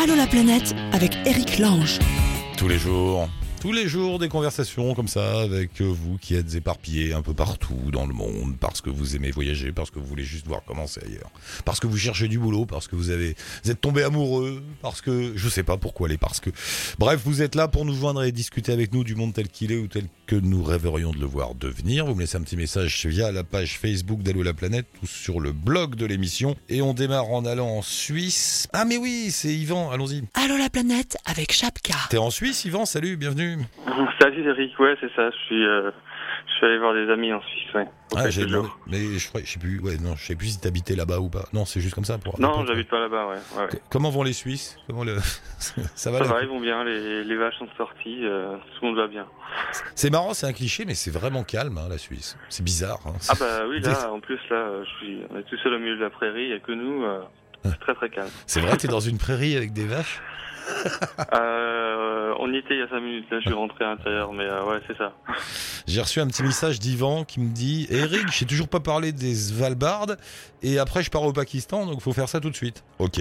Allô la planète avec Eric Lange. Tous les jours. Tous les jours, des conversations comme ça avec vous qui êtes éparpillés un peu partout dans le monde parce que vous aimez voyager, parce que vous voulez juste voir comment c'est ailleurs, parce que vous cherchez du boulot, parce que vous avez, vous êtes tombé amoureux, parce que je sais pas pourquoi les parce que. Bref, vous êtes là pour nous joindre et discuter avec nous du monde tel qu'il est ou tel que nous rêverions de le voir devenir. Vous me laissez un petit message via la page Facebook d'Allo la planète ou sur le blog de l'émission et on démarre en allant en Suisse. Ah mais oui, c'est Yvan, allons-y. Allô la planète avec Chapka. T'es en Suisse, Yvan? Salut, bienvenue. Salut Eric, ouais c'est ça, je suis, euh, suis allé voir des amis en Suisse, ouais. Ah, j'ai mais je crois, je sais plus, ouais, non, je sais plus si t'habitais là-bas ou pas. Non, c'est juste comme ça pour. Non, j'habite pas là-bas, ouais. ouais. C- Comment vont les Suisses? Comment le ça va Ça va, ils vont bien, les, les vaches sont sorties, euh, tout le monde va bien. C'est marrant, c'est un cliché, mais c'est vraiment calme, hein, la Suisse. C'est bizarre. hein. Ah bah oui, là, en plus, là, euh, je suis, on est tout seul au milieu de la prairie, il y a que nous, euh, c'est très très calme. C'est vrai, t'es dans une prairie avec des vaches? Euh, on y était il y a 5 minutes, là, je suis rentré à l'intérieur, mais ouais, c'est ça. J'ai reçu un petit message d'Ivan qui me dit Eric, j'ai toujours pas parlé des Svalbard et après je pars au Pakistan, donc faut faire ça tout de suite. Ok.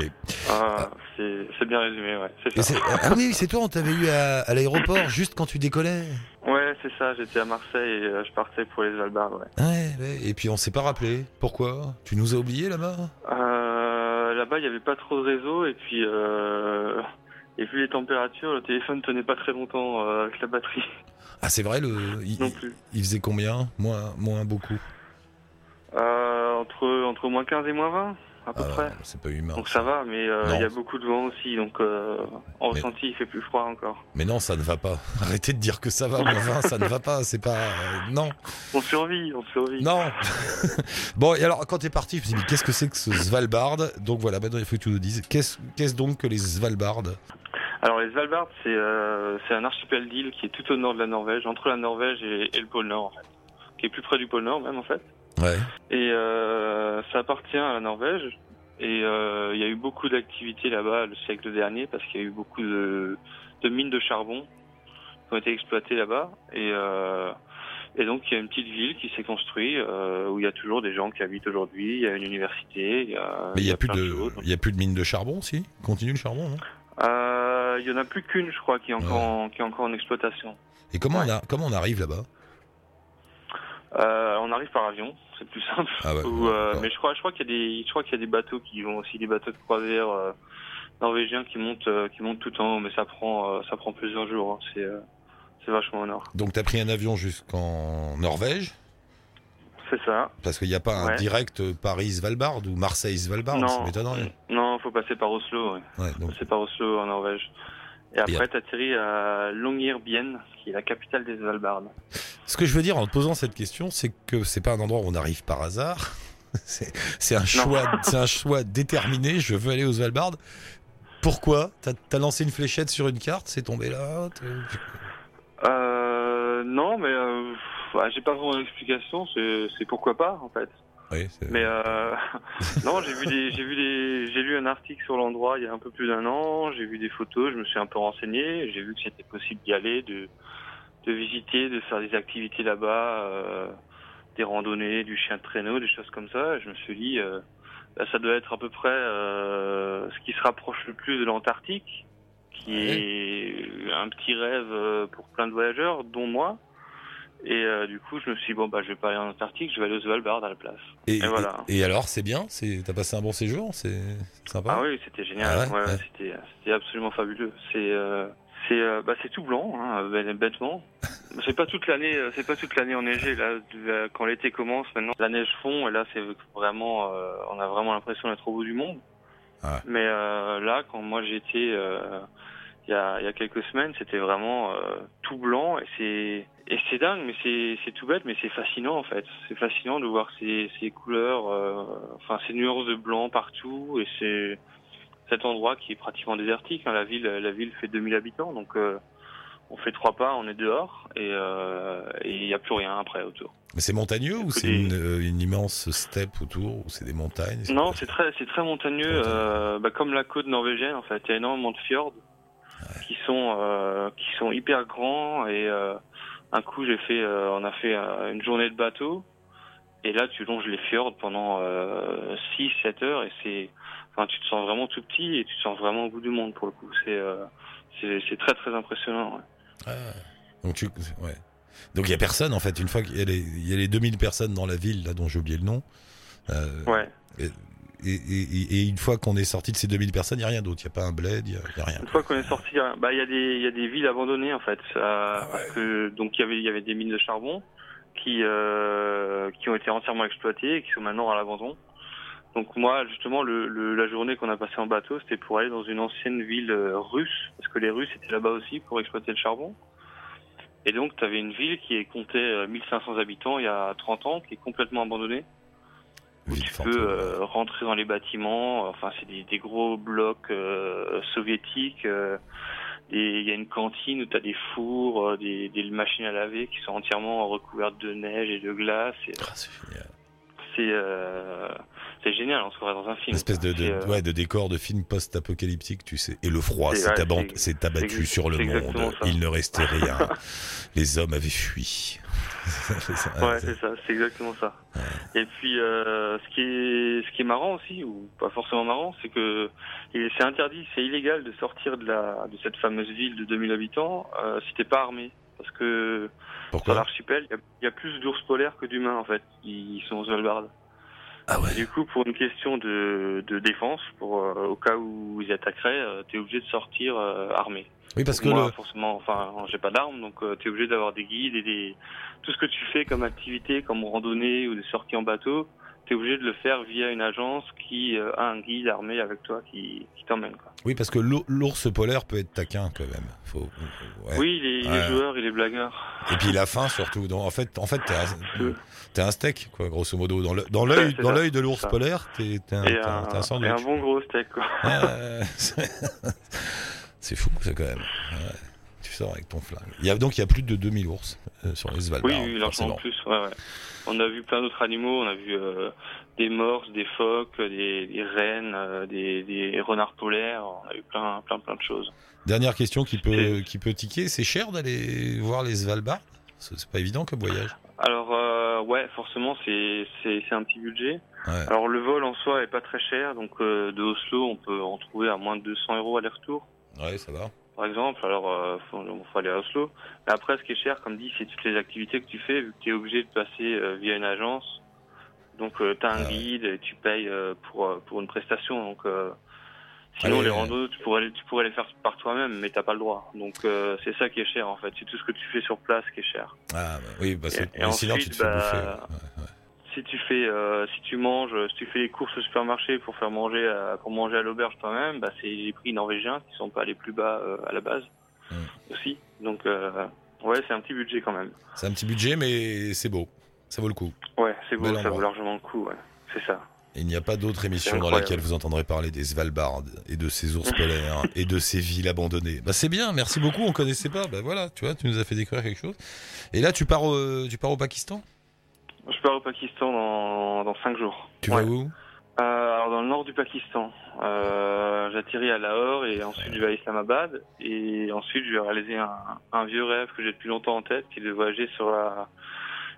Ah, c'est bien résumé, ouais, c'est ça. c'est- ah oui, c'est toi, on t'avait eu à, à l'aéroport juste quand tu décollais. Ouais, c'est ça, j'étais à Marseille et euh, je partais pour les Svalbard, ouais. Ouais, ouais. Et puis on s'est pas rappelé. Pourquoi? Tu nous as oubliés là-bas? Euh, Là-bas, il n'y avait pas trop de réseau et puis euh, et vu les températures, le téléphone tenait pas très longtemps euh, avec la batterie Ah, c'est vrai, le. Il, non plus. il faisait combien? Moins, moins beaucoup. Euh, entre entre moins 15 et moins 20 à peu Ah, près. c'est pas humain. Donc ça va, mais euh, il y a beaucoup de vent aussi, donc euh, en Mais- ressenti, il fait plus froid encore. Mais non, ça ne va pas. Arrêtez de dire que ça va, 20, ça ne va pas. C'est pas. euh, non, On survit, on survit. non. bon, et alors, quand t'es parti, je me suis dit, mais qu'est-ce que c'est que ce Svalbard? Donc voilà, maintenant il faut que tu nous dises. Qu'est-ce qu'est-ce donc que les Svalbard Alors les Svalbard, c'est euh, c'est un archipel d'îles qui est tout au nord de la Norvège, entre la Norvège et, et le pôle Nord en fait, qui est plus près du pôle Nord même en fait. Ouais. Et euh, ça appartient à la Norvège. Et euh, il y a eu beaucoup d'activités là-bas le siècle dernier parce qu'il y a eu beaucoup de, de mines de charbon qui ont été exploitées là-bas. Et, euh, et donc il y a une petite ville qui s'est construite euh, où il y a toujours des gens qui habitent aujourd'hui. Il y a une université. Il y a, Mais il y a plus de, il y a plus de mine de charbon, si? Continue le charbon, non? Euh, il y en a plus qu'une, je crois, qui est encore, en, qui est encore en exploitation. Et comment on a, comment on arrive là-bas? Euh, on arrive par avion, c'est plus simple. Ah ouais. Ou, euh, mais je crois, je crois qu'il y a des, je crois qu'il y a des bateaux qui vont aussi, des bateaux de croisière euh, norvégiens qui montent, qui montent tout en haut, mais ça prend, ça prend plusieurs jours. hein. C'est, c'est vachement au nord. Donc t'as pris un avion jusqu'en Norvège? C'est ça. Parce qu'il n'y a pas un direct Paris-Svalbard ou Marseille-Svalbard, non, m'étonnerait. non, faut passer par Oslo. Ouais. Ouais, donc, Passer par Oslo en Norvège. Et après, t'atterris à Longyearbyen, qui est la capitale des Svalbard. Ce que je veux dire en te posant cette question, c'est que c'est pas un endroit où on arrive par hasard. C'est un choix, un choix déterminé. Je veux aller aux Svalbard. Pourquoi? T'as as lancé une fléchette sur une carte, c'est tombé là. Euh, non, mais euh, bah, j'ai pas vraiment d'explication. C'est pourquoi pas, en fait. Oui, Mais euh, non, j'ai vu des, j'ai vu des, j'ai lu un article sur l'endroit il y a un peu plus d'un an. J'ai vu des photos, je me suis un peu renseigné. J'ai vu que c'était possible d'y aller, de, de visiter, de faire des activités là-bas, euh, des randonnées, du chien de traîneau, des choses comme ça. Je me suis dit, euh, bah, ça doit être à peu près euh, ce qui se rapproche le plus de l'Antarctique, qui est un petit rêve euh, pour plein de voyageurs, dont moi. Et euh, du coup, je me suis dit, bon, bah, je vais pas aller en Antarctique, je vais aller au Svalbard à la place. et, et voilà. et- et alors, c'est bien T'as passé un bon séjour C'est sympa Ah oui, c'était génial. Ah ouais, Ouais, ouais. C'était, c'était absolument fabuleux. C'est, euh, c'est, euh, bah, tout blanc, hein, bête- bêtement. C'est pas toute l'année, euh, c'est pas toute l'année enneigée. Là, quand l'été commence, maintenant, la neige fond et là, c'est vraiment, on a vraiment l'impression d'être au bout du monde. Ah. Mais là, quand moi j'étais, il y a, y a quelques semaines, c'était vraiment tout blanc et c'est, et c'est dingue, mais c'est, tout bête, mais c'est fascinant en fait. C'est fascinant de voir ces, ces couleurs, euh, enfin ces nuances de blanc partout et c'est cet endroit qui est pratiquement désertique. hein. La ville, la ville fait 2000 habitants, donc euh, on fait trois pas, on est dehors et euh, il n'y a plus rien après autour. Mais c'est montagneux ou c'est des- une, une immense steppe autour ou c'est des montagnes Non, c'est très, c'est très montagneux, Montagneux. bah, comme la côte norvégienne en fait. Il y a énormément de fjords qui sont, qui sont hyper grands et un coup j'ai fait, euh, on a fait euh, une journée de bateau Et là, tu longes les fjords pendant 6-7 heures et c'est, enfin, tu te sens vraiment tout petit et tu te sens vraiment au bout du monde pour le coup. C'est, c'est, c'est très très impressionnant. Ouais. Ah, donc tu, ouais. Donc il y a personne en fait. Une fois qu'il y a les, il y a les 2000 personnes dans la ville là dont j'ai oublié le nom. Euh, Ouais. et, et, et- et une fois qu'on est sorti de ces 2000 personnes, il y a rien d'autre. Il y a pas un bled, il y a, il rien. Une fois qu'on est sorti, hein, bah il y a des il y a des villes abandonnées en fait. Euh, Ah que donc il y avait il y avait des mines de charbon qui euh, qui ont été entièrement exploitées et qui sont maintenant à l'abandon. Donc moi justement le, le- la journée qu'on a passée en bateau, c'était pour aller dans une ancienne ville euh, russe parce que les Russes étaient là-bas aussi pour exploiter le charbon. Et donc tu avais une ville qui comptait euh, 1500 habitants il y a 30 ans qui est complètement abandonnée où Ville tu fantôme. peux euh, rentrer dans les bâtiments. Enfin, c'est des, des gros blocs euh, soviétiques. euh, Il y a une cantine où tu as des fours, des, des machines à laver qui sont entièrement recouvertes de neige et de glace. Ah, c'est génial. C'est c'est génial, on se croirait dans un film. Une espèce de, quoi. de, C'est, ouais, de décor de film post-apocalyptique, tu sais. Et le froid C'est- s'est ouais, abattu sur le monde. Il ne restait rien. Les hommes avaient fui. Ouais, c'est ça, c'est exactement ça. Et puis, euh, ce qui est, ce qui est marrant aussi, ou pas forcément marrant, c'est que c'est interdit, c'est illégal de sortir de la, de cette fameuse ville de 2000 habitants euh, si t'es pas armé, parce que sur Pourquoi l'archipel, il y a- il y, a plus d'ours polaires que d'humains en fait, qui sont aux Svalbard. Ah ouais. Et du coup, pour une question de, de défense, pour euh, au cas où ils attaqueraient, euh, t'es obligé de sortir euh, armé. Oui, parce que Moi, le, forcément, enfin, j'ai pas d'armes, donc euh, t'es obligé d'avoir des guides et des tout ce que tu fais comme activité, comme randonnée ou des sorties en bateau, t'es obligé de le faire via une agence qui euh, a un guide armé avec toi qui, qui t'emmène. Quoi. oui, parce que l'our- l'ours polaire peut être taquin quand même. Faut, ouais. Oui, il est, il est Ouais. joueur, il est blagueur. Et puis la faim surtout. Donc, en fait, en fait, t'es un, t'es un steak, quoi, grosso modo. Dans le- dans l'œil, dans l'œil de l'ours polaire, t'es un, un, un et sandwich. un bon gros steak. Quoi. Ouais, c'est- fou, ça quand même. Ouais. Tu sors avec ton flingue. Il y a donc il y a plus de 2000 ours euh, sur les Svalbard. Oui, oui, largement plus. Ouais, ouais. On a vu plein d'autres animaux. On a vu euh, des morses, des phoques, des, des rennes, euh, des, des renards polaires. On a vu plein, plein, plein de choses. Dernière question qui peut qui peut tiquer, c'est cher d'aller voir les Svalbard? C'est pas évident comme voyage. Alors euh, ouais, forcément c'est un petit budget. Ouais. Alors le vol en soi est pas très cher, donc euh, de Oslo on peut en trouver à moins de 200 euros aller-retour, Ouais, ça va. par exemple. Alors euh, faut, faut aller à Oslo. Mais après ce qui est cher, comme dit, c'est toutes les activités que tu fais, vu que tu es obligé de passer euh, via une agence. Donc euh, t'as un Ah guide et tu payes euh, pour pour une prestation. Donc sinon les randos tu pourrais les- tu pourrais les faire par toi-même, mais t'as pas le droit. Donc c'est ça qui est cher en fait. C'est tout ce que tu fais sur place qui est cher. Ah bah, oui, Et- et sinon tu te fais bah, bouffer. ouais. Si tu fais euh, si tu manges si tu fais les courses au supermarché pour faire manger à, pour manger à l'auberge toi-même bah c'est les prix norvégiens qui sont pas les plus bas euh, à la base Mm. aussi donc euh, ouais c'est un petit budget quand même C'est un petit budget, mais c'est beau. Ça vaut le coup. ouais c'est beau Bel ça vaut largement le coup ouais c'est ça Il n'y a pas d'autre émission dans laquelle vous entendrez parler des Svalbard et de ces ours polaires et de ces villes abandonnées. Bah c'est bien, merci beaucoup. On connaissait pas. Bah voilà, tu vois, tu nous as fait découvrir quelque chose. Et là, tu pars au, tu pars au Pakistan? Je pars au Pakistan dans dans cinq jours Tu Ouais. vas où? Euh, alors dans le nord du Pakistan euh, j'atterris à Lahore et ensuite je vais à Islamabad et ensuite je vais réaliser un, un vieux rêve que j'ai depuis longtemps en tête qui est de voyager sur la,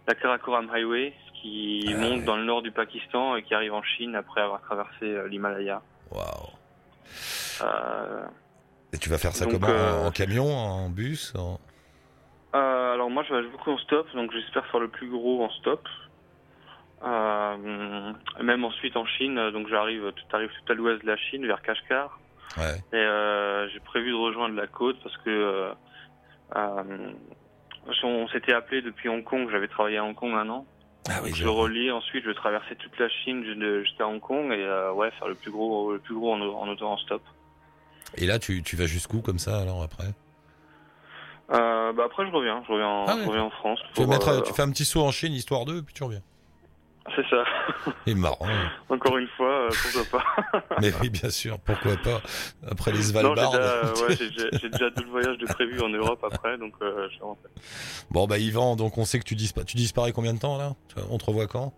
la Karakoram Highway qui Ah monte ouais. dans le nord du Pakistan et qui arrive en Chine après avoir traversé euh, l'Himalaya. Waouh. Euh, Et tu vas faire ça Donc, comment? En, en camion, en bus en- euh, alors moi je voyage beaucoup en stop donc j'espère faire le plus gros en stop. Euh, même ensuite en Chine donc j'arrive tout arrive tout à l'ouest de la Chine vers Kashgar. Ouais. Et euh, j'ai prévu de rejoindre la côte parce que euh, euh, on s'était appelé depuis Hong Kong. J'avais travaillé à Hong Kong un an. Ah oui, je- relie. Ensuite, je vais traverser toute la Chine ju- jusqu'à Hong Kong et euh, ouais, faire le plus gros, le plus gros en, en auto en stop. Et là, tu, tu vas jusqu'où comme ça alors après? Euh, bah après, je reviens. Je reviens, en, Ah ouais. je reviens en France. tu, mettre, euh, tu fais un petit saut en Chine, histoire 2, puis tu reviens. C'est ça. C'est marrant. Encore une fois, euh, pourquoi pas. Mais oui, bien sûr, pourquoi pas Après les non, j'ai Svalbard. déjà, ouais, déjà- tout le voyage de prévu en Europe après, donc euh, je vais. Bon bah Yvan, donc on sait que tu tu disparais combien de temps là? On te revoit quand?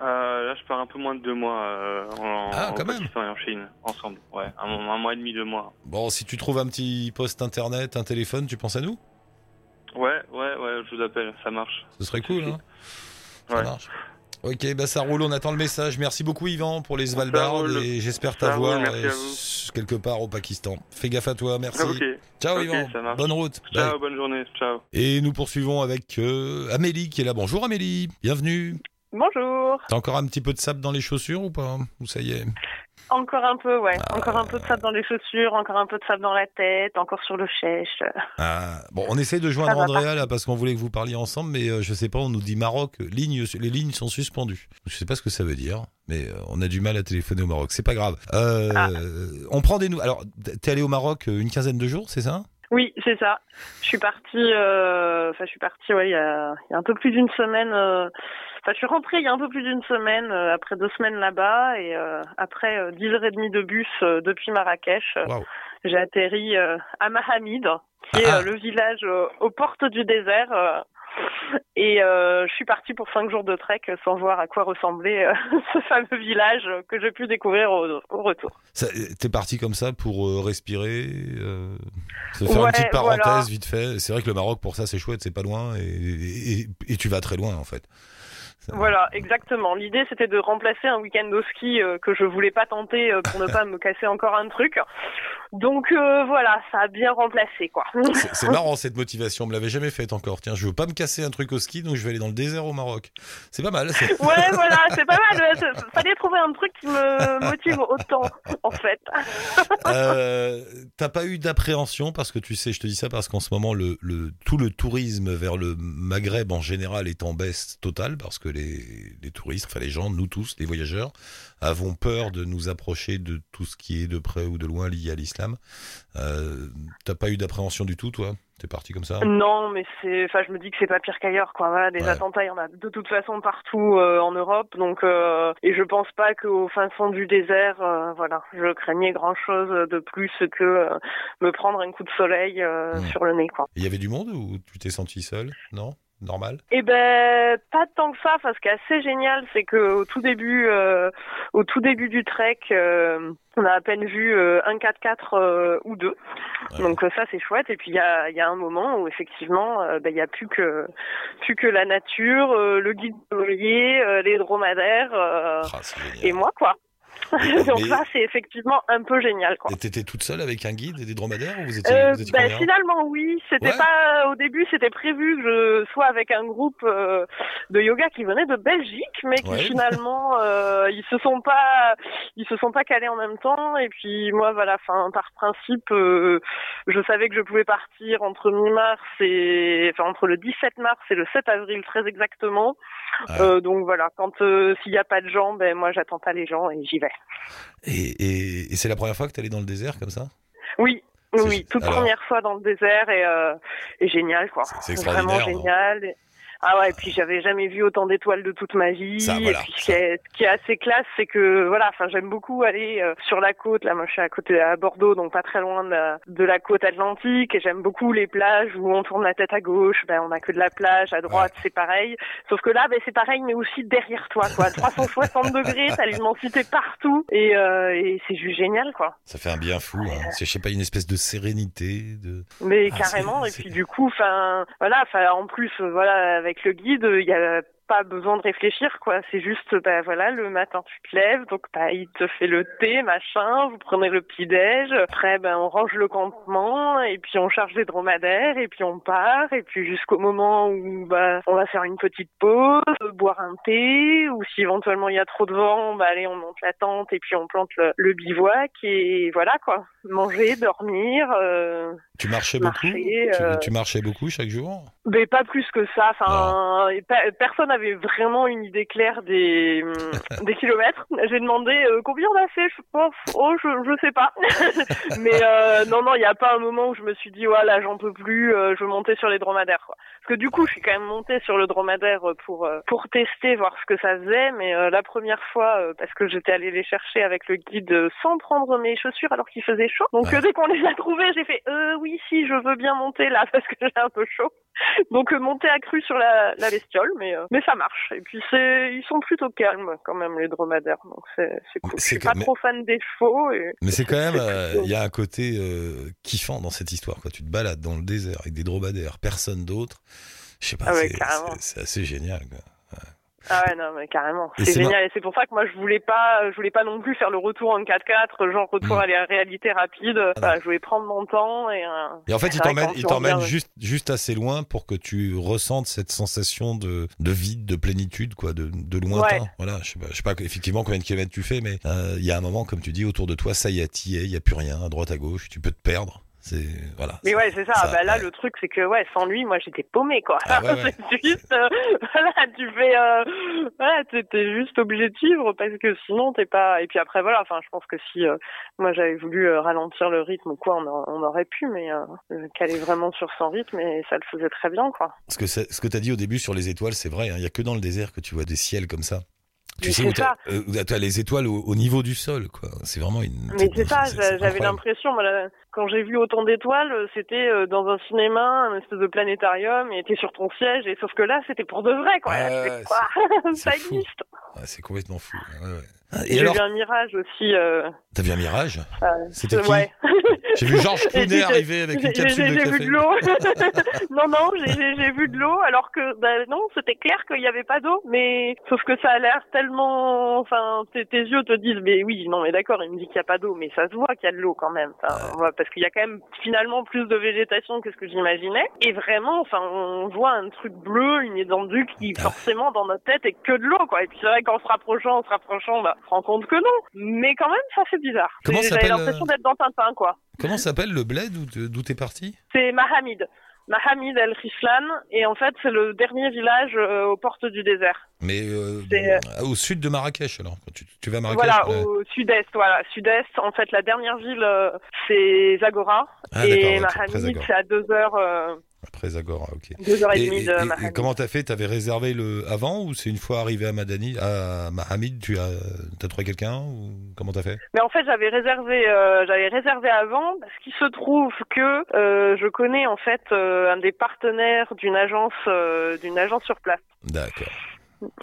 Euh, là, je pars un peu moins de deux mois euh, en, Ah, en quand même. Pakistan et en Chine, ensemble. Ouais, un, un mois et demi, deux mois. Bon, si tu trouves un petit poste internet, un téléphone, tu penses à nous? Ouais, ouais, ouais, je vous appelle, ça marche. Ce serait cool, hein Ça Ouais. marche. Ok, bah ça roule, on attend le message. Merci beaucoup Yvan pour les Svalbard et j'espère t'avoir euh, quelque part au Pakistan. Fais gaffe à toi, merci. Ok. Ciao Yvan, bonne route. Bye. Ciao, bonne journée. Ciao. Et nous poursuivons avec euh, Amélie qui est là. Bonjour Amélie, bienvenue. Bonjour. T'as encore un petit peu de sable dans les chaussures ou pas Ou ça y est Encore un peu, ouais. Ah. Encore un peu de sable dans les chaussures, encore un peu de sable dans la tête, encore sur le chèche. Ah, bon, on essaie de joindre Andrea là parce qu'on voulait que vous parliez ensemble, mais euh, je sais pas, on nous dit Maroc, les lignes sont suspendues. Je sais pas ce que ça veut dire, mais euh, on a du mal à téléphoner au Maroc. C'est pas grave. Euh, Ah. On prend des nouvelles. Alors, t'es allé au Maroc euh, une quinzaine de jours, c'est ça? Oui, c'est ça. Je suis partie, enfin, je suis partie, ouais, il y a, il y a un peu plus d'une semaine. Enfin, je suis rentrée il y a un peu plus d'une semaine, euh, après deux semaines là-bas, et euh, après euh, dix heures et demie de bus depuis Marrakech, j'ai atterri à Mahamid, qui est Ah. le village aux portes du désert. et je suis partie pour cinq jours de trek sans voir à quoi ressemblait ce fameux village que j'ai pu découvrir au, au retour. T'es parti comme ça pour respirer, se faire une petite parenthèse voilà. vite fait. C'est vrai que le Maroc pour ça c'est chouette, c'est pas loin et, et- et tu vas très loin en fait. Voilà, exactement. L'idée, c'était de remplacer un week-end au ski euh, que je voulais pas tenter euh, pour ne pas me casser encore un truc. Donc euh, voilà, ça a bien remplacé, quoi. C'est marrant cette motivation, on me l'avait jamais faite encore. Tiens, je veux pas me casser un truc au ski, donc je vais aller dans le désert au Maroc. C'est pas mal. Ouais, voilà, c'est pas mal. Fallait trouver un truc qui me motive autant, en fait. T'as pas eu d'appréhension parce que tu sais, je te dis ça parce qu'en ce moment, le, le, tout le tourisme vers le Maghreb en général est en baisse totale parce que les, les touristes, enfin les gens, nous tous, les voyageurs, avons peur de nous approcher de tout ce qui est de près ou de loin lié à l'islam. Euh, T'as pas eu d'appréhension du tout, toi? T'es parti comme ça? Non, mais c'est, enfin, je me dis que c'est pas pire qu'ailleurs, quoi. Voilà, des Ouais. attentats, il y en a de toute façon partout euh, en Europe, donc euh, et je pense pas qu'au fin fond du désert, euh, voilà, je craignais grand chose de plus que me prendre un coup de soleil sur le nez, quoi. Il y avait du monde ou tu t'es senti seul Non? Normal? Eh ben, pas tant que ça, parce qu'assez génial, c'est que au tout début, euh, au tout début du trek, euh, on a à peine vu euh, un 4x4 euh, ou deux. Ouais. Donc ça c'est chouette. Et puis il y a, il y a un moment où effectivement, ben, il y a plus que plus que la nature, euh, le guide voilier, euh, les dromadaires euh, Ah, et moi quoi. Donc mais- ça c'est effectivement un peu génial quoi. Et t'étais toute seule avec un guide et des dromadaires ou vous étiez, Euh, vous étiez combien finalement oui, c'était Ouais. pas au début c'était prévu que je sois avec un groupe euh, de yoga qui venait de Belgique, mais qui Ouais. finalement euh, ils se sont pas ils se sont pas calés en même temps et puis moi voilà, enfin par principe euh, je savais que je pouvais partir entre mi-mars et enfin entre le 17 mars et le 7 avril très exactement. Ouais. Euh, donc voilà, quand euh, s'il y a pas de gens, ben moi j'attends pas les gens et j'y vais. Et, et- et c'est la première fois que t'allais dans le désert comme ça? Oui, oui, toute alors- première fois dans le désert et, euh, et génial quoi. C'est- Vraiment non génial. Ah ouais, et puis j'avais jamais vu autant d'étoiles de toute ma vie. Ça, voilà, et puis ce qui, est, ce qui est assez classe, c'est que voilà, enfin j'aime beaucoup aller euh, sur la côte. Là, moi je suis à côté à Bordeaux, donc pas très loin de la, de la côte atlantique. Et j'aime beaucoup les plages où on tourne la tête à gauche, ben on a que de la plage, à droite c'est pareil. Sauf que là, ben c'est pareil, mais aussi derrière toi, quoi. 360 degrés, t'as l'immensité partout, et, euh, et c'est juste génial, quoi. Ça fait un bien fou. Hein. C'est, je sais pas, une espèce de sérénité. De... Mais Ah, carrément, et puis du coup, enfin, voilà, enfin, en plus, euh, voilà, avec le guide, il y a pas besoin de réfléchir, quoi. C'est juste, bah voilà, le matin tu te lèves, donc bah il te fait le thé, machin, vous prenez le petit déj, après ben on range le campement, et puis on charge les dromadaires, et puis on part, et puis jusqu'au moment où bah on va faire une petite pause, boire un thé, ou si éventuellement il y a trop de vent, bah allez on monte la tente et puis on plante le, le bivouac, et voilà quoi, manger, dormir. Euh, Tu marchais beaucoup Marcher, euh, tu marchais beaucoup chaque jour? Mais pas plus que ça. Enfin, pe- personne n'avait vraiment une idée claire des des kilomètres. J'ai demandé euh, combien on a fait? Je pense, oh, je je sais pas. Mais euh, non, non, il n'y a pas un moment où je me suis dit, ouais, là, j'en peux plus. euh, je veux monter sur les dromadaires. Quoi. Parce que du coup, je suis quand même montée sur le dromadaire pour euh, pour tester, voir ce que ça faisait. Mais euh, la première fois, euh, parce que j'étais allée les chercher avec le guide euh, sans prendre mes chaussures alors qu'il faisait chaud. Donc Ouais. euh, dès qu'on les a trouvées, j'ai fait, euh, oui, si, je veux bien monter là parce que j'ai un peu chaud. Donc euh, monter à cru sur la, la bestiole, mais euh, mais ça marche. Et puis c'est ils sont plutôt calmes quand même les dromadaires, donc c'est c'est cool. Je suis pas mais- trop fan des. Et... Mais c'est quand même, C'est euh, il y a un côté euh, kiffant dans cette histoire. Quoi. Tu te balades dans le désert avec des dromadaires, personne d'autre. Je sais pas, Ah ouais, c'est, assez génial. Quoi. Ah ouais, non, mais carrément. C'est génial. Et c'est pour ça que moi, je voulais pas, je voulais pas non plus faire le retour en 4x4, genre retour Mm. à la réalité rapide. Voilà, je voulais prendre mon temps et. euh, Et en fait, il t'emmène, il t'emmène juste, juste assez loin pour que tu ressentes cette sensation de, de vide, de plénitude, quoi, de, de lointain. Ouais. Voilà, je sais pas, je sais pas effectivement combien de kilomètres tu fais, mais euh, il y a un moment, comme tu dis, autour de toi, ça y est, t'y es, il y a plus rien, à droite, à gauche, tu peux te perdre. C'est voilà. Mais ouais, c'est ça. ça, bah là, ouais. le truc, c'est que ouais, sans lui, moi, j'étais paumée, quoi. Ah ouais, ouais. c'est juste, euh, voilà, tu fais, euh, voilà, t'es juste obligé de suivre parce que sinon, t'es pas. Et puis après, voilà. Enfin, je pense que si euh, moi j'avais voulu euh, ralentir le rythme ou quoi, on, a- on aurait pu, mais euh, caler vraiment sur son rythme, et ça le faisait très bien, quoi. Ce que ce que t'as dit au début sur les étoiles, c'est vrai. hein, Il y a que dans le désert que tu vois des ciels comme ça. Tu Mais sais où t'as ça. euh, t'as les étoiles au, au niveau du sol, quoi. C'est vraiment une. Mais c'est ça, j'avais l'impression, quand j'ai vu autant d'étoiles, c'était euh, dans un cinéma, un espèce de planétarium, et t'es sur ton siège, et sauf que là, c'était pour de vrai, quoi. Ouais, quoi? Ça existe. Ouais, c'est complètement fou. Ouais, ouais. Ah, Et Et J'ai alors, vu un mirage aussi. Euh, t'as vu un mirage euh, C'était qui ouais. J'ai vu Georges Clooney arriver avec J'ai une capsule j'ai- de j'ai café. vu de l'eau. non, non, j'ai- j'ai j'ai vu de l'eau, alors que bah, non, c'était clair qu'il n'y avait pas d'eau. Mais sauf que ça a l'air tellement, enfin, tes, tes yeux te disent, mais oui, non, mais d'accord, il me dit qu'il n'y a pas d'eau, mais ça se voit qu'il y a de l'eau quand même. Enfin, voilà, parce qu'il y a quand même finalement plus de végétation que ce que j'imaginais. Et vraiment, enfin, on voit un truc bleu, une étendue qui forcément dans notre tête est que de l'eau, quoi. Et puis c'est vrai qu'en se rapprochant, en se rapprochant, bah, on se rend compte que non. Mais quand même, ça fait bizarre. Comment J'avais l'impression euh, d'être dans Tintin, quoi. Comment s'appelle le bled où te- d'où t'es parti? C'est Mahamid. Mahamid El Rislan. Et en fait, c'est le dernier village euh, aux portes du désert. Mais euh, au sud de Marrakech alors. Quand tu, tu vas à Marrakech voilà, au sud-est. Voilà, sud-est. En fait, la dernière ville, c'est Zagora. Ah, et Mahamid, c'est à deux heures, Après Zagora, ok. deux heures et, Et, demie et- de Mahamid. comment t'as fait? T'avais réservé le avant ou c'est une fois arrivé à Madani, à Mahamid, tu as, t'as trouvé quelqu'un ou comment t'as fait? Mais en fait, j'avais réservé, euh, j'avais réservé avant parce qu'il se trouve que euh, je connais en fait euh, un des partenaires d'une agence, d'une agence sur place. D'accord.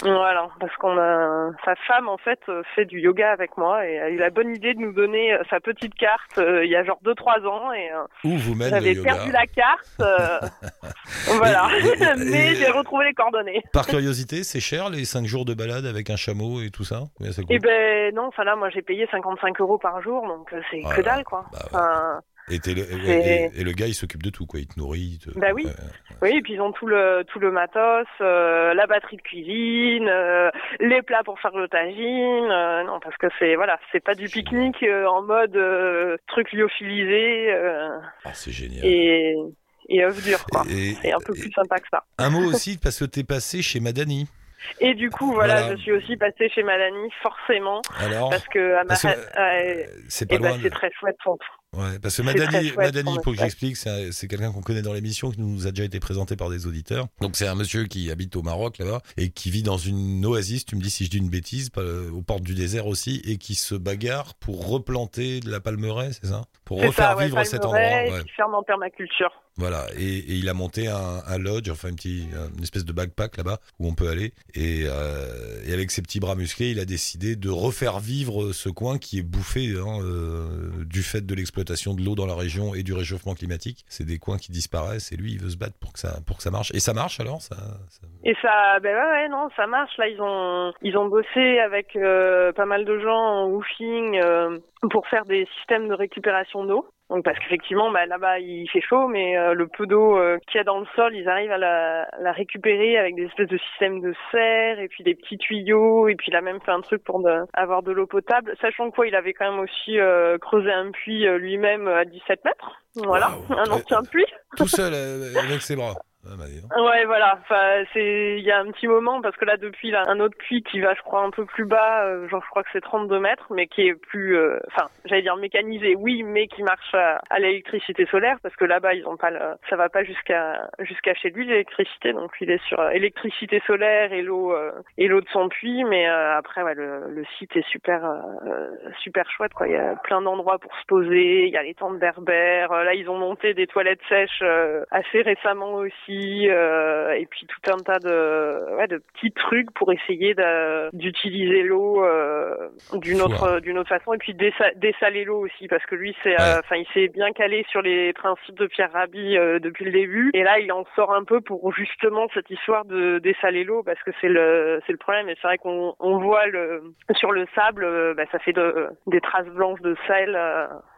Voilà, parce qu'on a sa femme en fait euh, fait du yoga avec moi et a eu la bonne idée de nous donner euh, sa petite carte euh, il y a genre 2-3 ans et euh, Où vous j'avais perdu la carte. euh, voilà, Et- et- et- mais j'ai retrouvé les coordonnées. Par curiosité, c'est cher les 5 jours de balade avec un chameau et tout ça? Et ben non, enfin là moi j'ai payé 55 euros par jour donc c'est que dalle quoi. bah ouais. Enfin, et, le, c'est- et- et le gars, il s'occupe de tout, quoi. Il te nourrit. il te- Bah oui. Oui, et puis ils ont tout le tout le matos, euh, la batterie de cuisine, euh, les plats pour faire le tagine. euh, non, parce que c'est voilà, c'est pas du pique-nique en mode truc lyophilisé Ah, c'est génial. et et œuf dur quoi. C'est un peu plus sympa que ça. un mot aussi, parce que t'es passé chez Madani. Et du coup, voilà, Voilà. je suis aussi passée chez Malani, forcément, Alors, parce que à ma c'est pas loin. de- c'est très chouette Ouais, parce que Madani, Madani pour que j'explique, c'est un- c'est quelqu'un qu'on connaît dans l'émission, qui nous a déjà été présenté par des auditeurs. Donc c'est un monsieur qui habite au Maroc là-bas et qui vit dans une oasis, tu me dis si je dis une bêtise, pas- aux portes du désert aussi, et qui se bagarre pour replanter de la palmeraie, c'est ça? Pour refaire ça, ouais, vivre cet endroit. Ouais. qui ferme en permaculture. Voilà, et, il a monté un, lodge, enfin une, une espèce de backpack là-bas où on peut aller. Et, euh, et avec ses petits bras musclés, il a décidé de refaire vivre ce coin qui est bouffé hein, euh, du fait de l'exploitation de l'eau dans la région et du réchauffement climatique. C'est des coins qui disparaissent et lui, il veut se battre pour que ça, pour que ça marche. Et ça marche alors ça, Et ça, ben ouais, ouais, non, ça marche. Là, ils ont, ils ont bossé avec euh, pas mal de gens en woofing pour faire des systèmes de récupération d'eau. Donc parce qu'effectivement, bah, là-bas il fait chaud, mais euh, le peu d'eau euh, qu'il y a dans le sol, ils arrivent à la, la récupérer avec des espèces de systèmes de serre et puis des petits tuyaux. Et puis il a même fait un truc pour de- avoir de l'eau potable, sachant quoi, il avait quand même aussi euh, creusé un puits euh, lui-même à 17 mètres. Voilà, un ancien puits. Tout seul euh, avec ses bras. Ah, bah. Ouais, voilà. Enfin, c'est il y a un petit moment parce que là depuis là un autre puits qui va, je crois, un peu plus bas, euh, genre je crois que c'est 32 mètres, mais qui est plus, euh, enfin, j'allais dire mécanisé, oui, mais qui marche à, à l'électricité solaire parce que là-bas ils ont pas, le, ça va pas jusqu'à jusqu'à chez lui l'électricité, donc il est sur euh, électricité solaire et l'eau euh, et l'eau de son puits, mais euh, après ouais, le, le site est super euh, super chouette quoi. Il y a plein d'endroits pour se poser, il y a les tentes berbères. Là ils ont monté des toilettes sèches assez récemment aussi. Euh, et puis tout un tas de, ouais, de petits trucs pour essayer d'utiliser l'eau euh, d'une autre d'une autre façon, et puis dessa- dessaler l'eau aussi, parce que lui, c'est, euh, Ouais. enfin, il s'est bien calé sur les principes de Pierre Rabhi euh, depuis le début, et là, il en sort un peu pour justement cette histoire de dessaler l'eau, parce que c'est le c'est le problème, et c'est vrai qu'on on voit le sur le sable, euh, bah, ça fait de, des traces blanches de sel.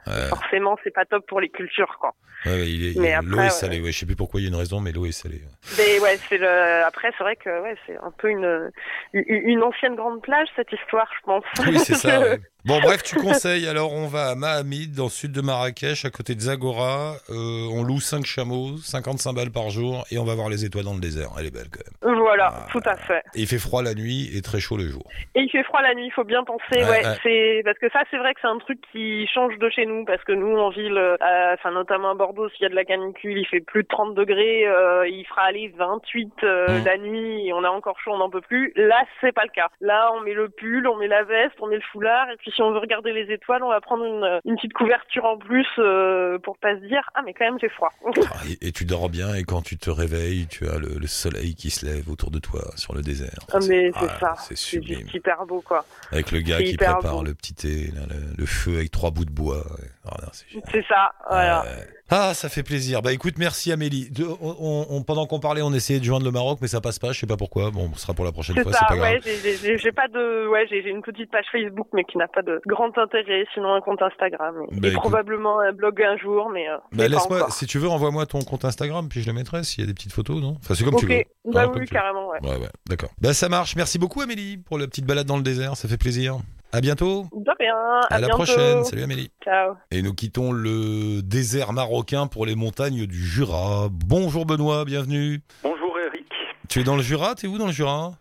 Euh, Ouais, forcément, c'est pas top pour les cultures, quoi. ouais, il est- Mais l'eau est salée. Ouais, je sais plus pourquoi il y a une raison, mais l'eau est salée. Mais ouais, c'est le. Après, c'est vrai que ouais, c'est un peu une une une ancienne grande plage cette histoire, je pense. Oui, c'est ça. Bon, bref, tu conseilles. Alors, on va à Mahamid, dans le sud de Marrakech, à côté de Zagora. Euh, on loue 5 chameaux, 55 balles par jour, et on va voir les étoiles dans le désert. Elle est belle quand même. Voilà, Ah. tout à fait. Et il fait froid la nuit et très chaud le jour. Et il fait froid la nuit, il faut bien penser. Ouais, c'est parce que ça, c'est vrai que c'est un truc qui change de chez nous, parce que nous, en ville, euh, enfin notamment à Bordeaux, s'il y a de la canicule, il fait plus de 30 degrés, euh, il fera aller 28 euh, Mm. la nuit, et on a encore chaud, on n'en peut plus. Là, c'est pas le cas. Là, on met le pull, on met la veste, on met le foulard, et puis si on veut regarder les étoiles, on va prendre une, une petite couverture en plus euh, pour pas se dire ah mais quand même j'ai froid. Ah, et, et tu dors bien, et quand tu te réveilles, tu as le, le soleil qui se lève autour de toi sur le désert. Ah, mais c'est ah, ça. C'est C'est sublime. juste hyper beau quoi. Avec le gars c'est qui prépare beau. le petit thé, là, le, le feu avec trois bouts de bois. Ah, c'est. C'est ça, voilà. Ah, ça fait plaisir. Bah écoute, merci Amélie. De- on- on- pendant qu'on parlait, on essayait de joindre le Maroc, mais ça passe pas. Je sais pas pourquoi. Bon, ce sera pour la prochaine C'est fois. C'est pas ouais, j'ai- j'ai j'ai- j'ai pas de, ouais, j'ai j'ai une petite page Facebook, mais qui n'a pas de grand intérêt, sinon un compte Instagram. Et, Bah, et probablement un blog un jour, mais, euh, Bah, laisse-moi, si tu veux, envoie-moi ton compte Instagram, puis je le mettrai s'il y a des petites photos, non? Enfin, c'est comme tu veux. Ok, bah Ah, comme oui, carrément, ouais. Ouais, ouais, d'accord. Bah ça marche. Merci beaucoup Amélie pour la petite balade dans le désert. Ça fait plaisir. À bientôt. De rien, à, À, la bientôt. prochaine. Salut Amélie. Ciao. Et nous quittons le désert marocain pour les montagnes du Jura. Bonjour Benoît, bienvenue. Bonjour Eric. Tu es dans le Jura? T'es où dans le Jura?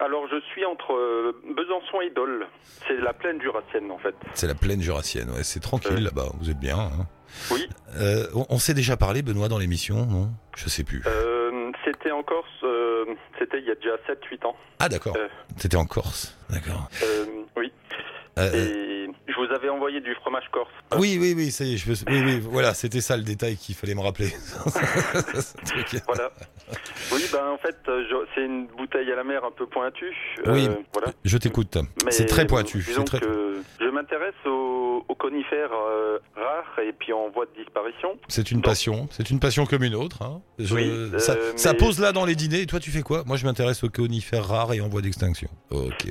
Alors je suis entre euh, Besançon et Dole. C'est la plaine jurassienne en fait. C'est la plaine jurassienne. Ouais, c'est tranquille Euh. là-bas. Vous êtes bien. hein Oui. Euh, on, on s'est déjà parlé Benoît dans l'émission, non? Je sais plus. C'était en Corse, c'était il y a déjà 7-8 ans. Ah d'accord. C'était en Corse. D'accord. Oui. Et je vous avais envoyé du fromage corse. oui, oui, oui, ça y est, je oui, oui, voilà, c'était ça le détail qu'il fallait me rappeler. Voilà. Oui, ben en fait, euh, c'est une bouteille à la mer un peu pointue. Oui. Euh, voilà. Je t'écoute. C'est très pointu. Très- je m'intéresse aux, aux conifères euh, rares et puis en voie de disparition. C'est une Donc- passion. C'est une passion comme une autre. hein. Je- Oui, euh, ça, mais- pose là dans les dîners. Et toi, tu fais quoi? Moi, je m'intéresse aux conifères rares et en voie d'extinction. Ok.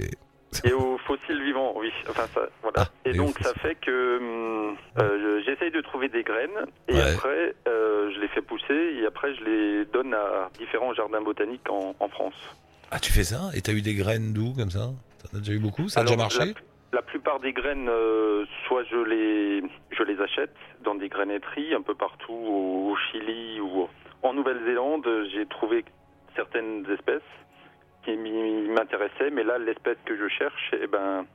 Et aux fossiles vivants, oui. Enfin, ça, voilà. Ah, et donc, ça fait que hum, euh, je- j'essaye de trouver des graines et Ouais. après, euh, je les fais pousser et après, je les donne à différents jardins botaniques en, en France. Ah, tu fais ça Et t'as eu des graines d'où comme ça? T'en as déjà eu beaucoup? Ça a Alors, déjà marché? la, la plupart des graines, euh, soit je les, je les achète dans des graineteries un peu partout au, au Chili ou en Nouvelle-Zélande. J'ai trouvé certaines espèces qui m'intéressaient, mais là, l'espèce que je cherche, eh ben,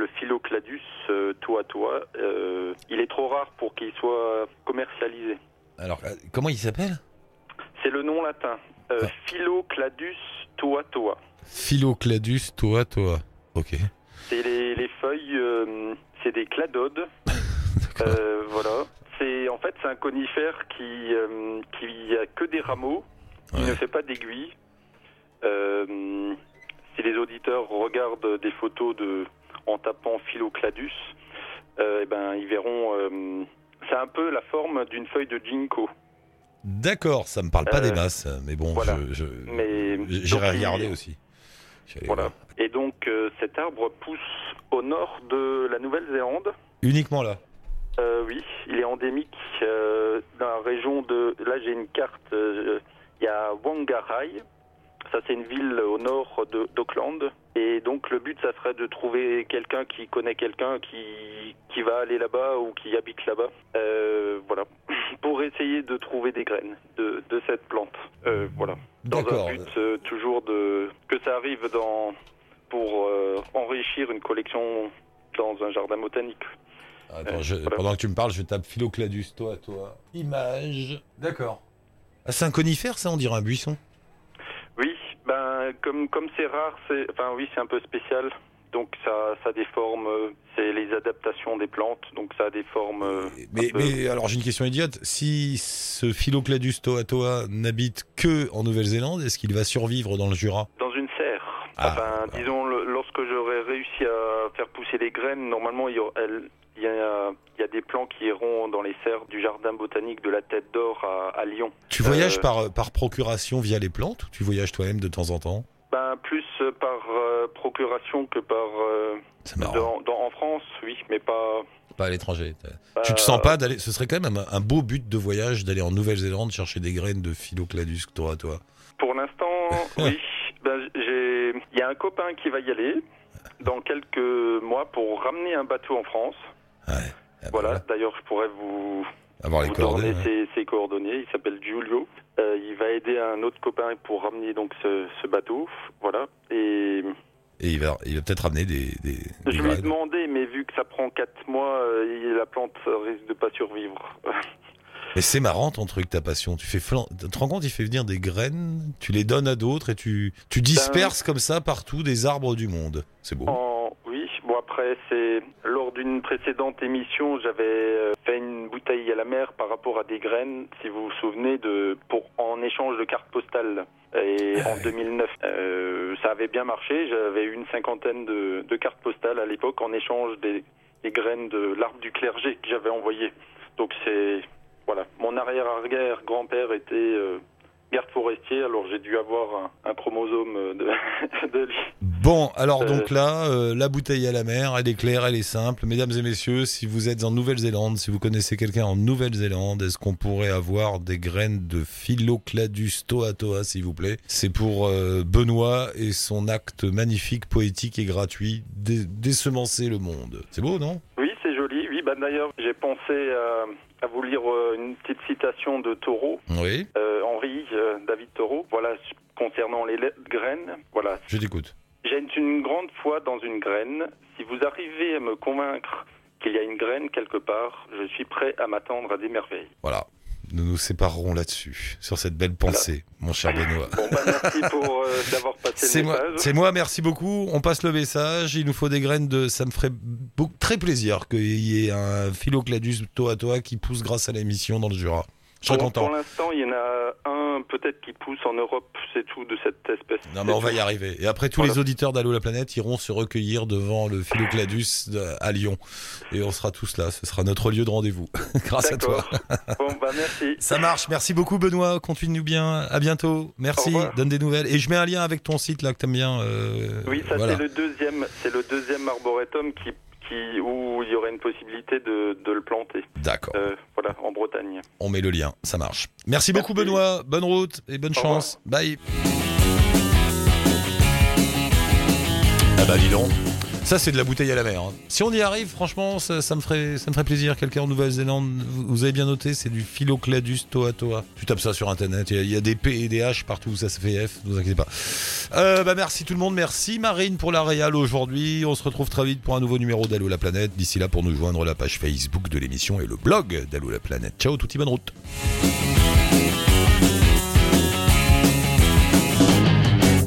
le Philocladus euh, toa toa, euh, il est trop rare pour qu'il soit commercialisé. Alors, euh, comment il s'appelle? C'est le nom latin. Euh, Ah. Philocladus toa toa. Philocladus toa toa. Ok. C'est les, les feuilles, euh, c'est des cladodes. D'accord. Euh, voilà. C'est en fait c'est un conifère qui euh, qui a que des rameaux, qui Ouais. ne fait pas d'aiguilles. Euh, si les auditeurs regardent des photos de en tapant Philocladus, euh, eh ben ils verront. euh, c'est un peu la forme d'une feuille de ginkgo. D'accord, ça me parle pas Euh, des masses, mais bon, voilà. je, j'irai il- regarder aussi. J'allais Voilà. voir. Et donc euh, cet arbre pousse au nord de la Nouvelle-Zélande. Uniquement là. Euh, oui, il est endémique euh, dans la région de. Là, j'ai une carte. euh, Il y a Whangarei. Ça, c'est une ville au nord d'Auckland. Et donc, le but, ça serait de trouver quelqu'un qui connaît quelqu'un qui, qui va aller là-bas ou qui habite là-bas. Euh, voilà. Pour essayer de trouver des graines de, de cette plante. Euh, voilà. Dans D'accord. un but euh, toujours de. que ça arrive dans. pour euh, enrichir une collection dans un jardin botanique. Attends, je- voilà. pendant que tu me parles, je tape Philocladus toa toa. Image. D'accord. Ah, c'est un conifère, ça, on dirait un buisson. Ben comme comme c'est rare, c'est enfin oui c'est un peu spécial donc ça, ça a des formes, euh, c'est les adaptations des plantes, donc ça a des formes. euh, Mais, alors j'ai une question idiote. Si ce Philocladus toatoa n'habite que en Nouvelle-Zélande, est-ce qu'il va survivre dans le Jura? Dans une serre. Ah, enfin, ah. disons, lorsque j'aurai réussi à faire pousser les graines, normalement, y a, il y a des plants qui iront dans les serres du jardin botanique de la Tête d'Or à, à Lyon. Tu voyages Euh, par, par procuration via les plantes ou tu voyages toi-même de temps en temps? Ben, plus euh, par euh, procuration que par. euh, C'est marrant. dans, dans- en France, oui, mais pas. Pas à l'étranger. Tu pas- te sens pas d'aller. Ce serait quand même un, un beau but de voyage d'aller en Nouvelle-Zélande chercher des graines de Philocladus toatoa. Pour l'instant, oui. Ben, j'ai. Il y a un copain qui va y aller dans quelques mois pour ramener un bateau en France. Ouais. Ah bah Voilà. D'ailleurs, je pourrais vous, Avoir les vous coordonnées. donner ouais. ses, ses coordonnées. Il s'appelle Giulio. Euh, il va aider un autre copain pour ramener donc ce, ce bateau. Voilà. Et Et il va, il va peut-être ramener des, des, des je lui ai demandé, mais vu que ça prend quatre mois, euh, la plante risque de pas survivre. Mais c'est marrant ton truc, ta passion. Tu fais flan... Tu te rends compte, il fait venir des graines, tu les donnes à d'autres et tu, tu disperses comme ça partout des arbres du monde. C'est beau. En- c'est lors d'une précédente émission, j'avais euh, fait une bouteille à la mer par rapport à des graines, si vous vous souvenez de pour en échange de cartes postales. Et Ah en ouais. 2009, euh, ça avait bien marché. J'avais eu une cinquantaine de, de cartes postales à l'époque en échange des, des graines de l'arbre du clergé que j'avais envoyé. Donc c'est voilà, mon arrière-arrière grand-père était euh, garde forestier, alors j'ai dû avoir un, un chromosome de, de lui. Bon, alors Euh. donc là, euh, la bouteille à la mer, elle est claire, elle est simple. Mesdames et messieurs, si vous êtes en Nouvelle-Zélande, si vous connaissez quelqu'un en Nouvelle-Zélande, est-ce qu'on pourrait avoir des graines de Philocladus toatoa, s'il vous plaît? C'est pour euh, Benoît et son acte magnifique, poétique et gratuit, d'é- d'essemencer le monde. C'est beau, non? Oui, c'est joli. Oui, bah d'ailleurs, j'ai pensé à, à vous lire une petite citation de Thoreau, Oui, euh, Henri euh, David Thoreau. Voilà, concernant les graines. Voilà, je t'écoute. J'ai une grande foi dans une graine. Si vous arrivez à me convaincre qu'il y a une graine quelque part, je suis prêt à m'attendre à des merveilles. Voilà. Nous nous séparerons là-dessus, sur cette belle pensée, mon cher Benoît. Bon, bah merci pour euh, d'avoir passé C'est le moi, message. c'est moi, merci beaucoup. On passe le message. Il nous faut des graines de. Ça me ferait beaucoup, très plaisir qu'il y ait un Philocladus toatoa qui pousse grâce à l'émission dans le Jura. Je serais content. pour l'instant, il y en a peut-être qui pousse en Europe, c'est tout de cette espèce. Non, mais on va y arriver. Et après, tous Voilà. les auditeurs d'Allo la planète iront se recueillir devant le Philocladus à Lyon. Et on sera tous là. Ce sera notre lieu de rendez-vous. grâce à toi. D'accord. bon, bah merci. Ça marche. Merci beaucoup, Benoît. Continue bien. À bientôt. Merci. Donne des nouvelles. Et je mets un lien avec ton site là que t'aimes bien. euh, Oui, ça voilà. c'est le deuxième, c'est le deuxième arboretum qui, qui, où il y aurait une possibilité de, de le planter. D'accord. Euh, voilà, en Bretagne. On met le lien, ça marche. Merci, Merci. beaucoup Benoît, bonne route et bonne Au chance. Bye. Ah bah dis donc, ça c'est de la bouteille à la mer. hein. Si on y arrive, franchement, ça, me ferait, ça me ferait plaisir. Quelqu'un en Nouvelle-Zélande, vous, avez bien noté, c'est du Philocladus toatoa. Tu tapes ça sur internet, il y, a- y des P et des H partout, ça se fait F, ne vous inquiétez pas. Euh, bah merci tout le monde, merci Marine pour la réal aujourd'hui. On se retrouve très vite pour un nouveau numéro d'Allo la planète. D'ici là, pour nous joindre, la page Facebook de l'émission et le blog d'Allo la planète. Ciao, touti bonne route.